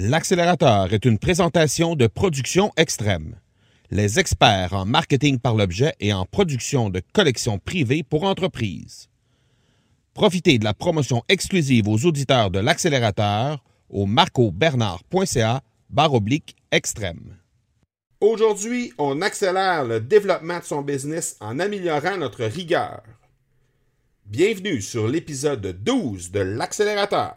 L'accélérateur est une présentation de production extrême. Les experts en marketing par l'objet et en production de collections privées pour entreprises. Profitez de la promotion exclusive aux auditeurs de l'accélérateur au marcobernard.ca barre oblique extrême. Aujourd'hui, on accélère le développement de son business en améliorant notre rigueur. Bienvenue sur l'épisode 12 de l'accélérateur.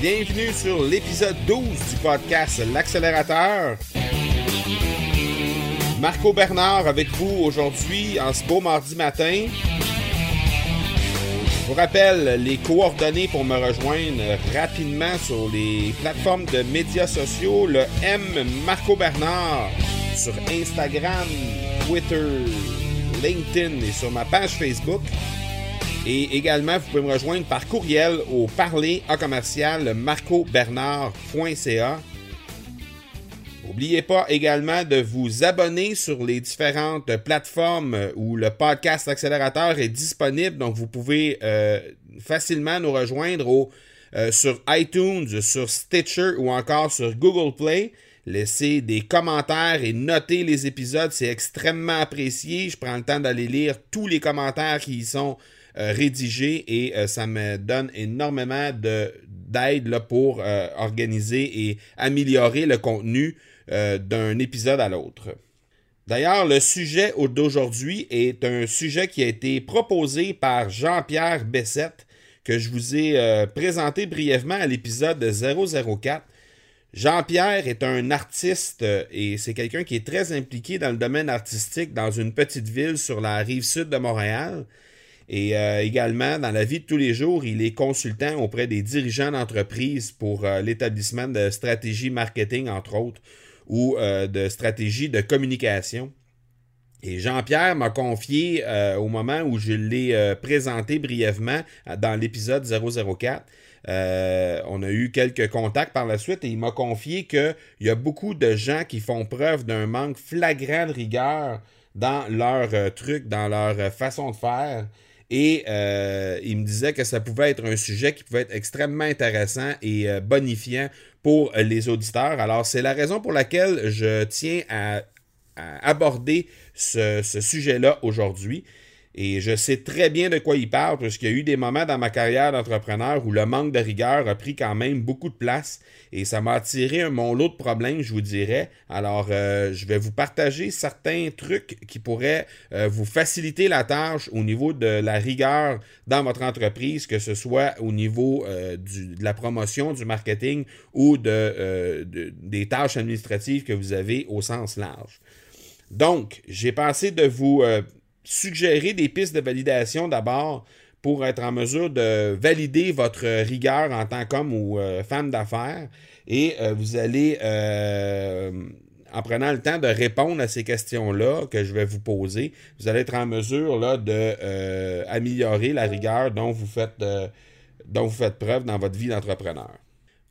Bienvenue sur l'épisode 12 du podcast L'accélérateur. Marco Bernard avec vous aujourd'hui en ce beau mardi matin. Je vous rappelle les coordonnées pour me rejoindre rapidement sur les plateformes de médias sociaux. Le M Marco Bernard sur Instagram, Twitter, LinkedIn et sur ma page Facebook. Et également, vous pouvez me rejoindre par courriel au parler à commercial marcobernard.ca. N'oubliez pas également de vous abonner sur les différentes plateformes où le podcast accélérateur est disponible. Donc, vous pouvez euh, facilement nous rejoindre euh, sur iTunes, sur Stitcher ou encore sur Google Play. Laissez des commentaires et notez les épisodes, c'est extrêmement apprécié. Je prends le temps d'aller lire tous les commentaires qui y sont rédigé et euh, ça me donne énormément d'aide pour euh, organiser et améliorer le contenu d'un épisode à l'autre. D'ailleurs, le sujet d'aujourd'hui est un sujet qui a été proposé par Jean-Pierre Bessette, que je vous ai présenté brièvement à l'épisode 004. Jean-Pierre est un artiste et c'est quelqu'un qui est très impliqué dans le domaine artistique dans une petite ville sur la rive sud de Montréal. Et euh, également, dans la vie de tous les jours, il est consultant auprès des dirigeants d'entreprise pour euh, l'établissement de stratégies marketing, entre autres, ou euh, de stratégies de communication. Et Jean-Pierre m'a confié au moment où je l'ai présenté brièvement dans l'épisode 004. on a eu quelques contacts par la suite et il m'a confié qu'il y a beaucoup de gens qui font preuve d'un manque flagrant de rigueur dans leur truc, dans leur façon de faire. Et euh, il me disait que ça pouvait être un sujet qui pouvait être extrêmement intéressant et euh, bonifiant pour les auditeurs. Alors, c'est la raison pour laquelle je tiens à, aborder ce sujet-là aujourd'hui. Et je sais très bien de quoi il parle, parce qu'il y a eu des moments dans ma carrière d'entrepreneur où le manque de rigueur a pris quand même beaucoup de place. Et ça m'a attiré mon lot de problèmes, je vous dirais. Alors, euh, je vais vous partager certains trucs qui pourraient euh, vous faciliter la tâche au niveau de la rigueur dans votre entreprise, que ce soit au niveau euh, de la promotion, du marketing ou de, des tâches administratives que vous avez au sens large. Donc, j'ai pensé de vous suggérer des pistes de validation d'abord pour être en mesure de valider votre rigueur en tant qu'homme ou euh, femme d'affaires. Et euh, vous allez, euh, en prenant le temps de répondre à ces questions-là que je vais vous poser, vous allez être en mesure là, de la rigueur dont vous faites, dont vous faites preuve dans votre vie d'entrepreneur.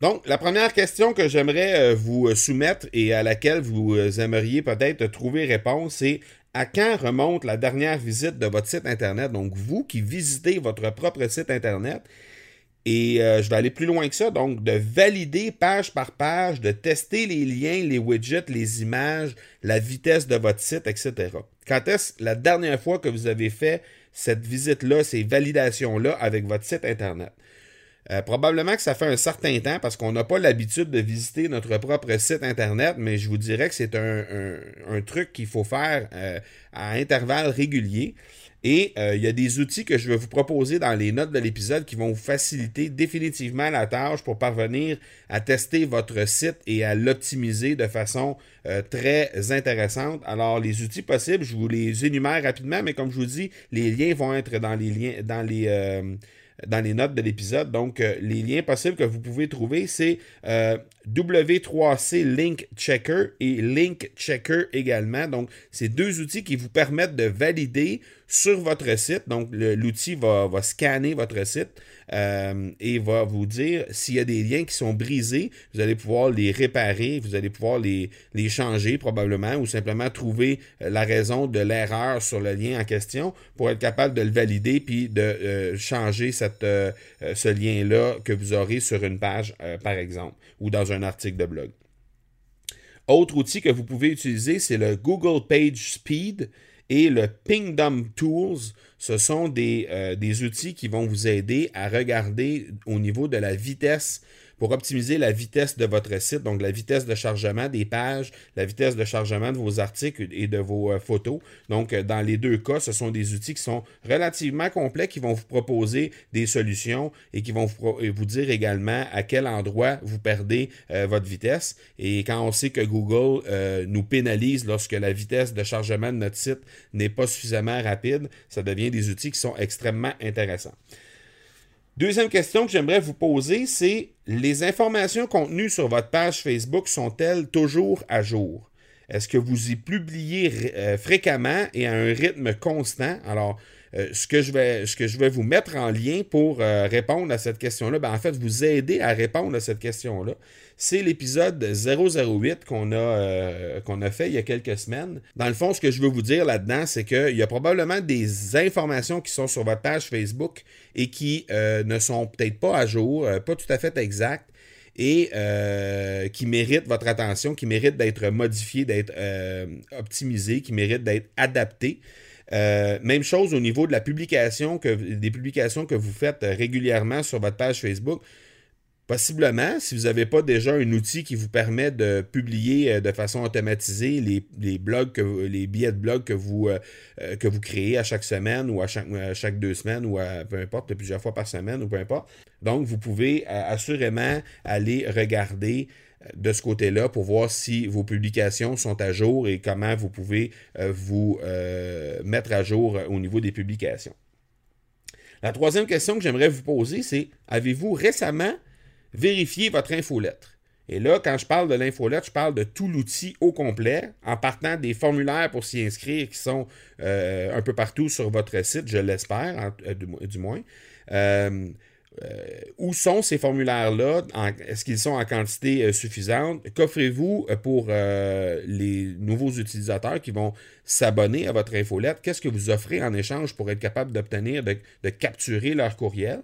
Donc, la première question que j'aimerais vous soumettre et à laquelle vous aimeriez peut-être trouver réponse, c'est à quand remonte la dernière visite de votre site Internet? Donc, vous qui visitez votre propre site Internet, et euh, je vais aller plus loin que ça, donc de valider page par page, de tester les liens, les widgets, les images, la vitesse de votre site, etc. Quand est-ce la dernière fois que vous avez fait cette visite-là, ces validations-là avec votre site Internet? Euh, probablement que ça fait un certain temps parce qu'on n'a pas l'habitude de visiter notre propre site Internet, mais je vous dirais que c'est un, truc qu'il faut faire euh, à intervalles réguliers. Et euh, il y a des outils que je vais vous proposer dans les notes de l'épisode qui vont vous faciliter définitivement la tâche pour parvenir à tester votre site et à l'optimiser de façon très intéressante. Alors, les outils possibles, je vous les énumère rapidement, mais comme je vous dis, les liens vont être dans les liens, dans les dans les notes de l'épisode. Donc, les liens possibles que vous pouvez trouver, c'est W3C Link Checker et Link Checker également. Donc, c'est deux outils qui vous permettent de valider sur votre site. Donc, l'outil va, scanner votre site euh, et va vous dire s'il y a des liens qui sont brisés, vous allez pouvoir les réparer, vous allez pouvoir les, changer probablement ou simplement trouver euh, la raison de l'erreur sur le lien en question pour être capable de le valider puis de euh, changer ce lien-là que vous aurez sur une page, par exemple, ou dans un article de blog. Autre outil que vous pouvez utiliser, c'est le Google Page Speed et le Pingdom Tools. Ce sont des, des outils qui vont vous aider à regarder au niveau de la vitesse pour optimiser la vitesse de votre site, donc la vitesse de chargement des pages, la vitesse de chargement de vos articles et de vos euh, photos. Donc, euh, dans les deux cas, ce sont des outils qui sont relativement complets, qui vont vous proposer des solutions et qui vont vous, dire également à quel endroit vous perdez euh, votre vitesse. Et quand on sait que Google nous pénalise lorsque la vitesse de chargement de notre site n'est pas suffisamment rapide, ça devient des outils qui sont extrêmement intéressants. Deuxième question que j'aimerais vous poser, c'est les informations contenues sur votre page Facebook sont-elles toujours à jour? Est-ce que vous y publiez euh, fréquemment et à un rythme constant? Alors, euh, ce, que je vais, ce que je vais vous mettre en lien pour euh, répondre à cette question-là, ben, en fait, vous aider à répondre à cette question-là, c'est l'épisode 008 qu'on a, euh, qu'on a fait il y a quelques semaines. Dans le fond, ce que je veux vous dire là-dedans, c'est qu'il y a probablement des informations qui sont sur votre page Facebook et qui ne sont peut-être pas à jour, pas tout à fait exactes et qui méritent votre attention, qui méritent d'être modifiées, d'être optimisées, qui méritent d'être adaptées. Euh, même chose au niveau de la publication, que, des publications que vous faites régulièrement sur votre page Facebook. Possiblement, si vous n'avez pas déjà un outil qui vous permet de publier euh, de façon automatisée les, blogs, que, les billets de blog que vous, euh, que vous créez à chaque semaine ou à chaque, chaque deux semaines ou à, peu importe, plusieurs fois par semaine ou peu importe. Donc, vous pouvez assurément aller regarder de ce côté-là pour voir si vos publications sont à jour et comment vous pouvez euh, vous euh, mettre à jour au niveau des publications. La troisième question que j'aimerais vous poser, c'est avez-vous récemment vérifié votre infolettre? Et là, quand je parle de l'infolettre, je parle de tout l'outil au complet, en partant des formulaires pour s'y inscrire qui sont euh, un peu partout sur votre site, je l'espère, du, moins. Euh, où sont ces formulaires-là? Est-ce qu'ils sont en quantité euh, suffisante? Qu'offrez-vous euh, pour les nouveaux utilisateurs qui vont s'abonner à votre infolette? Qu'est-ce que vous offrez en échange pour être capable d'obtenir, de, capturer leur courriel?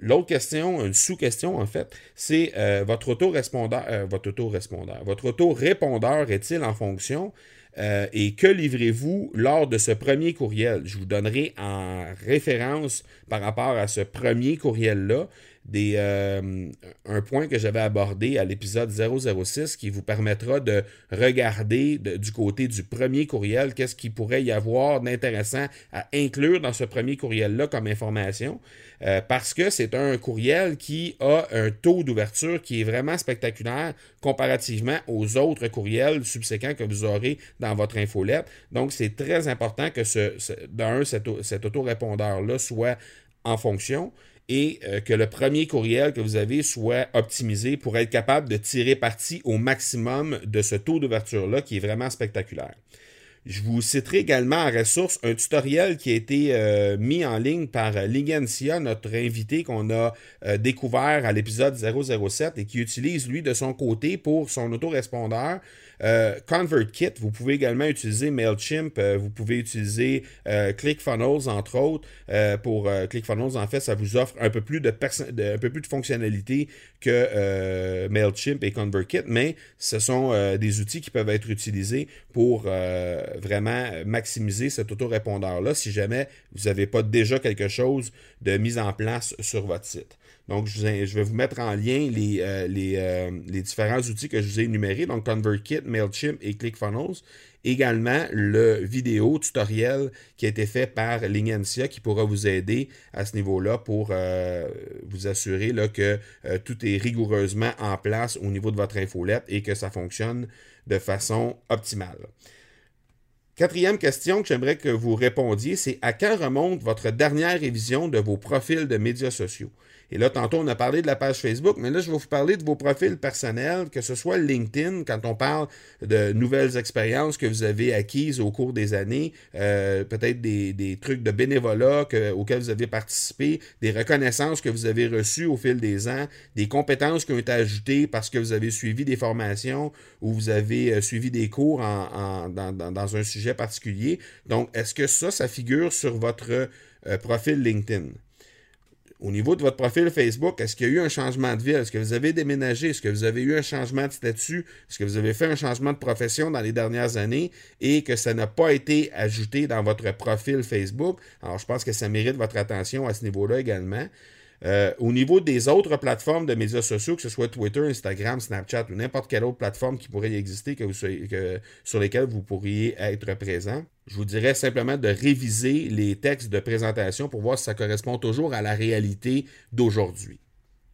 L'autre question, une sous-question en fait, c'est votre autorespondeur, votre autorespondeur, votre autorépondeur est-il en fonction? Euh, et que livrez-vous lors de ce premier courriel? Je vous donnerai en référence par rapport à ce premier courriel-là euh, un point que j'avais abordé à l'épisode 006 qui vous permettra de regarder du côté du premier courriel qu'est-ce qu'il pourrait y avoir d'intéressant à inclure dans ce premier courriel-là comme information. Euh, parce que c'est un courriel qui a un taux d'ouverture qui est vraiment spectaculaire comparativement aux autres courriels subséquents que vous aurez dans votre infolette. Donc, c'est très important que ce, cet, cet autorépondeur-là soit en fonction et euh, que le premier courriel que vous avez soit optimisé pour être capable de tirer parti au maximum de ce taux d'ouverture-là qui est vraiment spectaculaire. Je vous citerai également en ressource un tutoriel qui a été euh, mis en ligne par Ligencia, notre invité qu'on a euh, découvert à l'épisode 007 et qui utilise lui de son côté pour son autorespondeur euh, ConvertKit, vous pouvez également utiliser MailChimp, euh, vous pouvez utiliser euh, ClickFunnels, entre autres. pour ClickFunnels, en fait, ça vous offre un peu plus de, un peu plus de fonctionnalités que MailChimp et ConvertKit, mais ce sont des outils qui peuvent être utilisés pour vraiment maximiser cet autorépondeur-là si jamais vous n'avez pas déjà quelque chose de mis en place sur votre site. Donc, je, vais vous mettre en lien les, euh, euh, les, différents outils que je vous ai énumérés, donc ConvertKit, MailChimp et ClickFunnels. Également, le vidéo tutoriel qui a été fait par Lingencia qui pourra vous aider à ce niveau-là pour euh, vous assurer là, que tout est rigoureusement en place au niveau de votre infolette et que ça fonctionne de façon optimale. Quatrième question que j'aimerais que vous répondiez, c'est à quand remonte votre dernière révision de vos profils de médias sociaux? Et là, tantôt, on a parlé de la page Facebook, mais là, je vais vous parler de vos profils personnels, que ce soit LinkedIn, quand on parle de nouvelles expériences que vous avez acquises au cours des années, euh, peut-être des, trucs de bénévolat auxquels vous avez participé, des reconnaissances que vous avez reçues au fil des ans, des compétences qui ont été ajoutées parce que vous avez suivi des formations ou vous avez euh, suivi des cours dans, un sujet particulier. Donc, est-ce que ça, ça figure sur votre euh, profil LinkedIn? Au niveau de votre profil Facebook, est-ce qu'il y a eu un changement de vie? Est-ce que vous avez déménagé? Est-ce que vous avez eu un changement de statut? Est-ce que vous avez fait un changement de profession dans les dernières années et que ça n'a pas été ajouté dans votre profil Facebook? Alors, je pense que ça mérite votre attention à ce niveau-là également. Euh, au niveau des autres plateformes de médias sociaux, que ce soit Twitter, Instagram, Snapchat ou n'importe quelle autre plateforme qui pourrait exister que sur lesquelles vous pourriez être présent, je vous dirais simplement de réviser les textes de présentation pour voir si ça correspond toujours à la réalité d'aujourd'hui.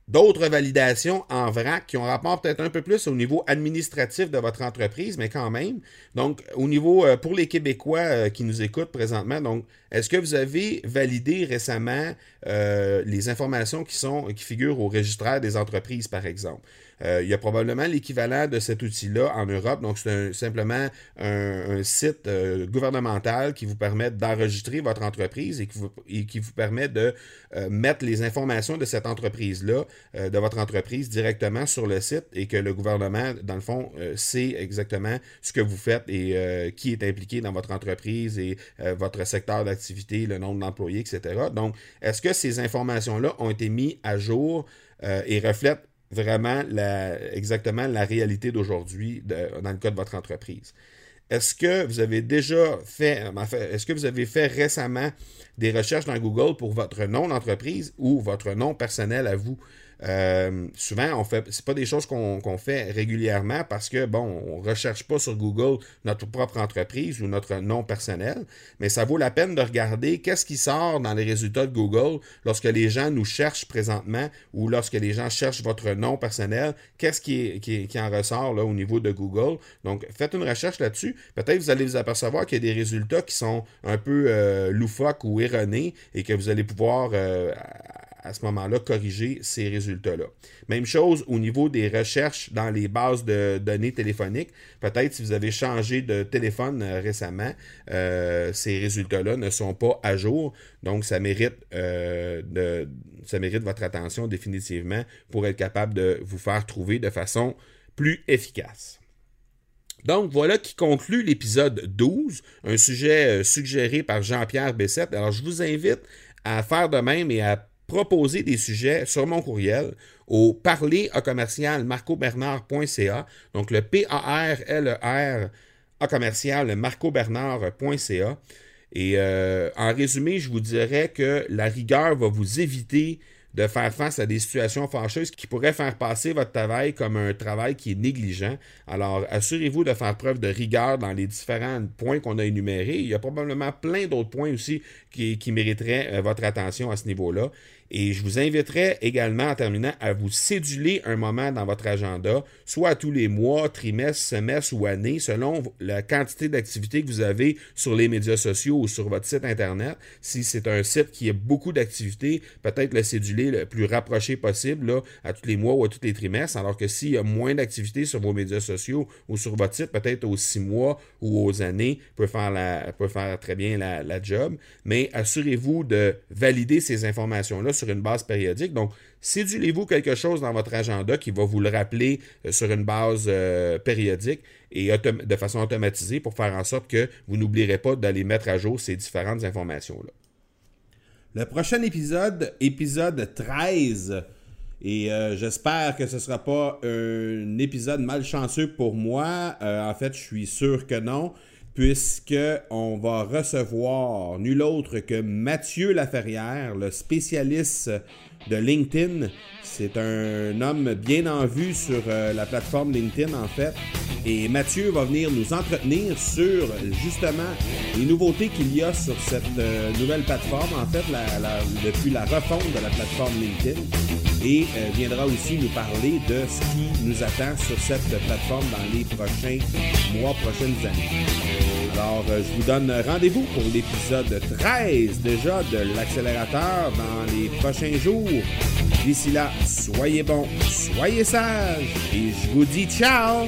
D'autres validations en vrac qui ont rapport peut-être un peu plus au niveau administratif de votre entreprise, mais quand même. Donc, au niveau, euh, pour les Québécois euh, qui nous écoutent présentement, donc, est-ce que vous avez validé récemment euh, les informations qui, sont, qui figurent au registraire des entreprises, par exemple? Euh, il y a probablement l'équivalent de cet outil-là en Europe. Donc, c'est simplement un, site euh, gouvernemental qui vous permet d'enregistrer votre entreprise et qui vous, permet de euh, mettre les informations de cette entreprise-là, de votre entreprise, directement sur le site et que le gouvernement, dans le fond, sait exactement ce que vous faites et qui est impliqué dans votre entreprise et votre secteur d'activité, le nombre d'employés, etc. Donc, est-ce que ces informations-là ont été mises à jour et reflètent vraiment exactement la réalité d'aujourd'hui dans le cas de votre entreprise. Est-ce que vous avez déjà fait, est-ce que vous avez fait récemment des recherches dans Google pour votre nom d'entreprise ou votre nom personnel à vous? Euh, souvent, on fait, c'est pas des choses qu'on fait régulièrement parce que, bon, on recherche pas sur Google notre propre entreprise ou notre nom personnel, mais ça vaut la peine de regarder qu'est-ce qui sort dans les résultats de Google lorsque les gens nous cherchent présentement ou lorsque les gens cherchent votre nom personnel, qu'est-ce qui, en ressort au niveau de Google. Donc, faites une recherche là-dessus. Peut-être vous allez vous apercevoir qu'il y a des résultats qui sont un peu euh, loufoques ou erronés et que vous allez pouvoir euh, à ce moment-là corriger ces résultats-là. Même chose au niveau des recherches dans les bases de données téléphoniques. Peut-être si vous avez changé de téléphone euh, récemment, euh, ces résultats-là ne sont pas à jour. Donc, ça mérite, euh, de, ça mérite votre attention définitivement pour être capable de vous faire trouver de façon plus efficace. Donc voilà qui conclut l'épisode 12, un sujet suggéré par Jean-Pierre Bessette. Alors je vous invite à faire de même et à proposer des sujets sur mon courriel au parler à commercial marcobernard.ca. Donc le P-A-R-L-E-R à commercial. Et euh, en résumé, je vous dirais que la rigueur va vous éviter de faire face à des situations fâcheuses qui pourraient faire passer votre travail comme un travail qui est négligent. Alors, assurez-vous de faire preuve de rigueur dans les différents points qu'on a énumérés. Il y a probablement plein d'autres points aussi qui, qui mériteraient euh, votre attention à ce niveau-là. Et je vous inviterai également, en terminant, à vous céduler un moment dans votre agenda, soit tous les mois, trimestres, semestres ou années, selon la quantité d'activités que vous avez sur les médias sociaux ou sur votre site Internet. Si c'est un site qui a beaucoup d'activités, peut-être le céduler le plus rapproché possible là, à tous les mois ou à tous les trimestres, alors que s'il y a moins d'activités sur vos médias sociaux ou sur votre site, peut-être aux six mois ou aux années, peut faire, peut faire très bien la job. Mais assurez-vous de valider ces informations-là sur une base périodique. Donc, cédulez-vous quelque chose dans votre agenda qui va vous le rappeler euh, sur une base euh, périodique et de façon automatisée pour faire en sorte que vous n'oublierez pas d'aller mettre à jour ces différentes informations-là. Le prochain épisode, épisode 13, et euh, j'espère que ce ne sera pas un épisode malchanceux pour moi. en fait, je suis sûr que non puisqu'on va recevoir nul autre que Mathieu Laferrière, le spécialiste de LinkedIn. C'est un homme bien en vue sur euh, la plateforme LinkedIn, en fait. Et Mathieu va venir nous entretenir sur, justement, les nouveautés qu'il y a sur cette euh, nouvelle plateforme, en fait, depuis la refonte de la plateforme LinkedIn. Et euh, viendra aussi nous parler de ce qui nous attend sur cette plateforme dans les prochains mois, prochaines années. Alors, euh, je vous donne rendez-vous pour l'épisode 13 déjà de l'accélérateur dans les prochains jours. D'ici là, soyez bons, soyez sages et je vous dis ciao!